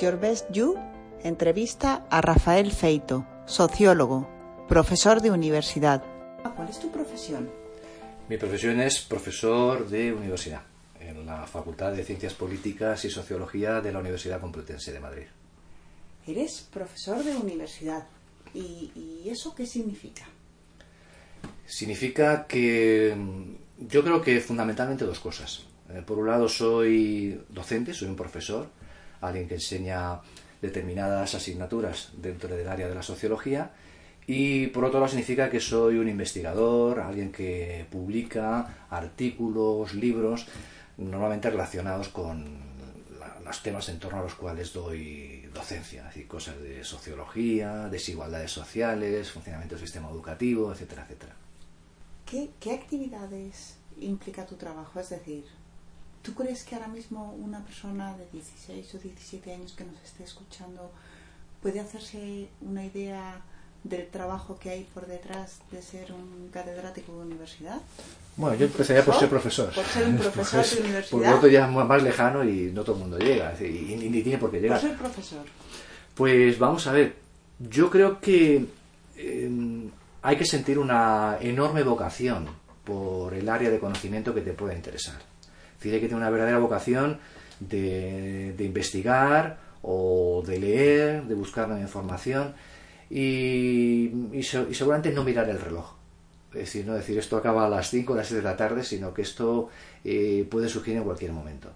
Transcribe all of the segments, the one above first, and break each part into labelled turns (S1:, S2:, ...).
S1: Your Best You entrevista a Rafael Feito, sociólogo, profesor de universidad. ¿Cuál es tu profesión?
S2: Mi profesión es profesor de universidad en la Facultad de Ciencias Políticas y Sociología de la Universidad Complutense de Madrid.
S1: Eres profesor de universidad. ¿Y, y eso qué significa?
S2: Significa que mm, yo creo que fundamentalmente dos cosas. Eh, por un lado soy docente, soy un profesor, alguien que enseña determinadas asignaturas dentro del área de la sociología y por otro lado significa que soy un investigador, alguien que publica artículos, libros, normalmente relacionados con los temas en torno a los cuales doy docencia, es decir, cosas de sociología, desigualdades sociales, funcionamiento del sistema educativo, etcétera, etcétera.
S1: ¿Qué, qué actividades implica tu trabajo? Es decir, ¿Tú crees que ahora mismo una persona de 16 o 17 años que nos esté escuchando puede hacerse una idea del trabajo que hay por detrás de ser un catedrático de universidad?
S2: Bueno, yo empezaría por ser profesor.
S1: Por ser un profesor de universidad.
S2: Por lo otro ya es más lejano y no todo el mundo llega, y ni tiene por qué llegar.
S1: Por ser profesor.
S2: Pues vamos a ver, yo creo que eh, hay que sentir una enorme vocación por el área de conocimiento que te pueda interesar tiene que tener una verdadera vocación de, investigar o de leer, de buscar nueva información y, seguramente no mirar el reloj. Es decir, no decir esto acaba a las 5 o las 6 de la tarde, sino que esto eh, puede surgir en cualquier momento.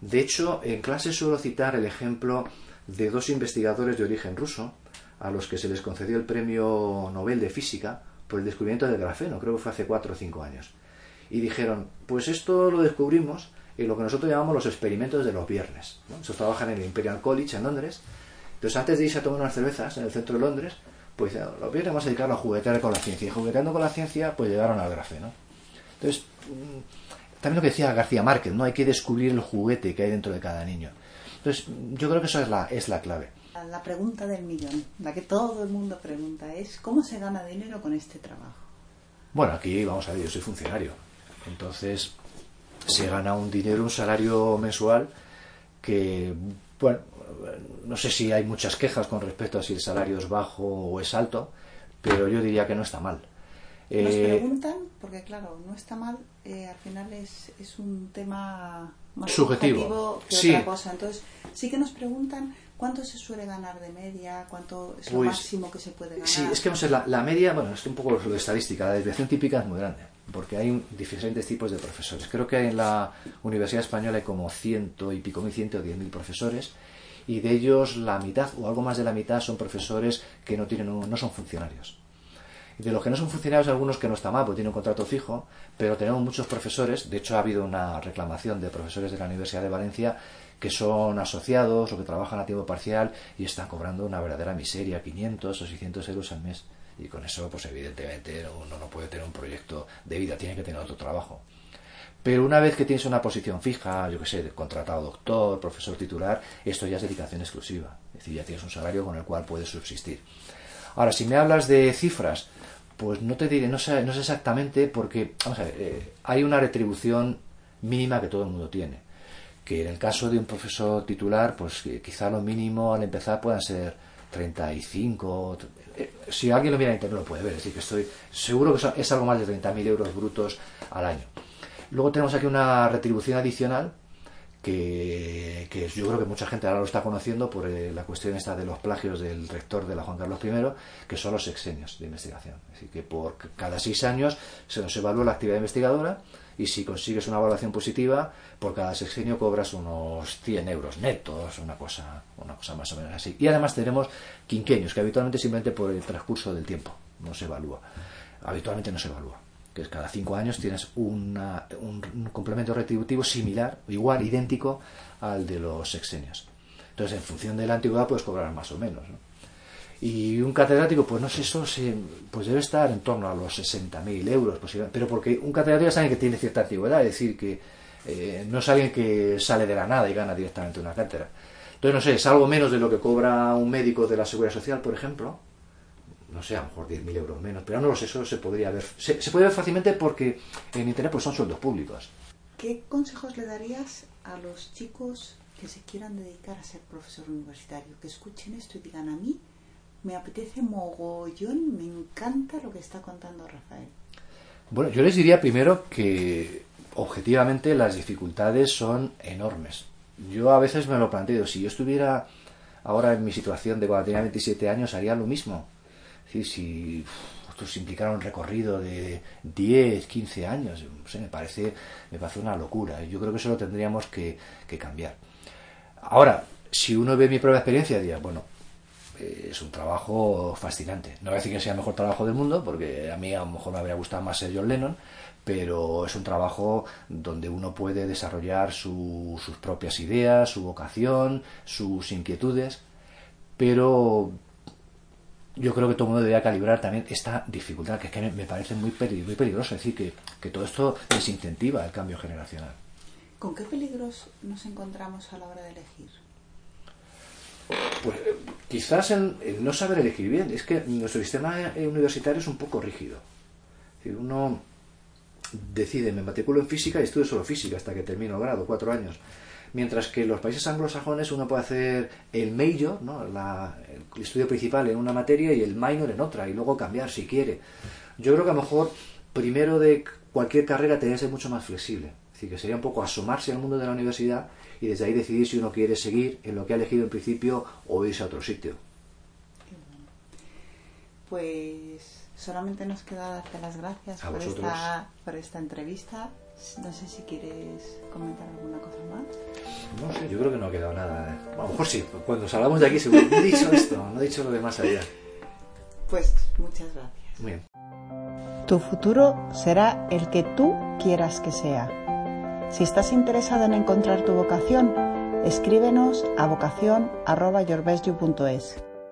S2: De hecho, en clase suelo citar el ejemplo de dos investigadores de origen ruso a los que se les concedió el premio Nobel de Física por el descubrimiento del grafeno, creo que fue hace 4 o 5 años y dijeron, pues esto lo descubrimos en lo que nosotros llamamos los experimentos de los viernes. ¿no? Esos trabajan en el Imperial College en Londres. Entonces, antes de irse a tomar unas cervezas en el centro de Londres, pues los viernes vamos a dedicarlo a juguetear con la ciencia. Y jugueteando con la ciencia, pues llegaron al grafeno. Entonces, mm, también lo que decía García Márquez, ¿no? Hay que descubrir el juguete que hay dentro de cada niño. Entonces, yo creo que eso es la, es la clave.
S1: La pregunta del millón, la que todo el mundo pregunta, es ¿cómo se gana dinero con este trabajo?
S2: Bueno, aquí vamos a ver, yo soy funcionario. Entonces, se gana un dinero, un salario mensual que, bueno, no sé si hay muchas quejas con respecto a si el salario es bajo o es alto, pero yo diría que no está mal.
S1: Nos eh, preguntan, porque claro, no está mal, eh, al final es, es un tema más subjetivo que otra cosa. Entonces, sí que nos preguntan cuánto se suele ganar de media, cuánto es lo pues, máximo que se puede ganar.
S2: Sí, es que la, la media, bueno, es un poco de estadística, la desviación típica es muy grande porque hay diferentes tipos de profesores. Creo que en la Universidad Española hay como ciento y pico mil, ciento diez mil profesores, y de ellos la mitad o algo más de la mitad son profesores que no, tienen no son funcionarios. De los que no son funcionarios, algunos que no está mal, porque tienen un contrato fijo, pero tenemos muchos profesores, de hecho ha habido una reclamación de profesores de la Universidad de Valencia que son asociados o que trabajan a tiempo parcial y están cobrando una verdadera miseria, 500 o 600 euros al mes y con eso pues evidentemente uno no puede tener un proyecto de vida, tiene que tener otro trabajo. Pero una vez que tienes una posición fija, yo que sé, contratado doctor, profesor titular, esto ya es dedicación exclusiva. Es decir, ya tienes un salario con el cual puedes subsistir. Ahora, si me hablas de cifras, pues no te diré, no sé, no sé exactamente porque, vamos a ver, eh, hay una retribución mínima que todo el mundo tiene. Que en el caso de un profesor titular, pues quizá lo mínimo al empezar puedan ser 35, eh, si alguien lo mira en internet lo puede ver, es que estoy seguro que es algo más de 30.000 euros brutos al año. Luego tenemos aquí una retribución adicional que, yo creo que mucha gente ahora lo está conociendo por eh, la cuestión esta de los plagios del rector de la Juan Carlos I, que son los sexenios de investigación. Es decir, que por cada seis años se nos evalúa la actividad investigadora y si consigues una evaluación positiva, por cada sexenio cobras unos 100 euros netos, una cosa, una cosa más o menos así. Y además tenemos quinquenios, que habitualmente simplemente por el transcurso del tiempo no se evalúa. Habitualmente no se evalúa. Que es cada cinco años tienes un, complemento retributivo similar, igual, idéntico al de los sexenios. Entonces, en función de la antigüedad, puedes cobrar más o menos. Y un catedrático, pues no sé, eso se, pues debe estar en torno a los 60.000 euros, pero porque un catedrático es alguien que tiene cierta antigüedad, es decir, que eh, no es alguien que sale de la nada y gana directamente una cátedra. Entonces, no sé, es algo menos de lo que cobra un médico de la Seguridad Social, por ejemplo. No sé, a lo mejor 10.000 euros menos, pero no lo sé, eso se podría ver. Se, puede ver fácilmente porque en Internet pues son sueldos públicos.
S1: ¿Qué consejos le darías a los chicos que se quieran dedicar a ser profesor universitario, que escuchen esto y digan a mí, me apetece mogollón, me encanta lo que está contando Rafael.
S2: Bueno, yo les diría primero que objetivamente las dificultades son enormes. Yo a veces me lo planteo, si yo estuviera ahora en mi situación de cuando tenía 27 años, haría lo mismo. si esto implicara un recorrido de 10, 15 años, me, parece, me parece una locura. Yo creo que eso lo tendríamos que, cambiar. Ahora, si uno ve mi propia experiencia, diría, bueno, es un trabajo fascinante. No voy a decir que sea el mejor trabajo del mundo, porque a mí a lo mejor me habría gustado más ser John Lennon, pero es un trabajo donde uno puede desarrollar sus propias ideas, su vocación, sus inquietudes, pero yo creo que todo el mundo debería calibrar también esta dificultad, que es que me parece muy, muy peligroso, decir, que, todo esto desincentiva el cambio generacional.
S1: ¿Con qué peligros nos encontramos a la hora de elegir?
S2: Pues quizás en, no saber elegir bien. Es que nuestro sistema universitario es un poco rígido. Decir, uno decide, me matriculo en física y estudio solo física hasta que termino el grado, cuatro años. Mientras que en los países anglosajones uno puede hacer el major, ¿no? el estudio principal en una materia y el minor en otra, y luego cambiar si quiere. Yo creo que a lo mejor primero de cualquier carrera tendría que ser mucho más flexible. Decir, que sería un poco asomarse al mundo de la universidad y desde ahí decidir si uno quiere seguir en lo que ha elegido en principio o irse a otro sitio.
S1: Pues solamente nos queda darte las gracias por esta, por esta entrevista. No sé si quieres comentar alguna cosa más.
S2: No sé, yo creo que no ha quedado nada. ¿eh? A lo mejor sí, cuando salgamos de aquí seguro. No he dicho esto, no he dicho lo demás allá.
S1: Pues muchas gracias.
S2: Muy bien.
S1: Tu futuro será el que tú quieras que sea. Si estás interesado en encontrar tu vocación, escríbenos a vocación.yourbestyou.es.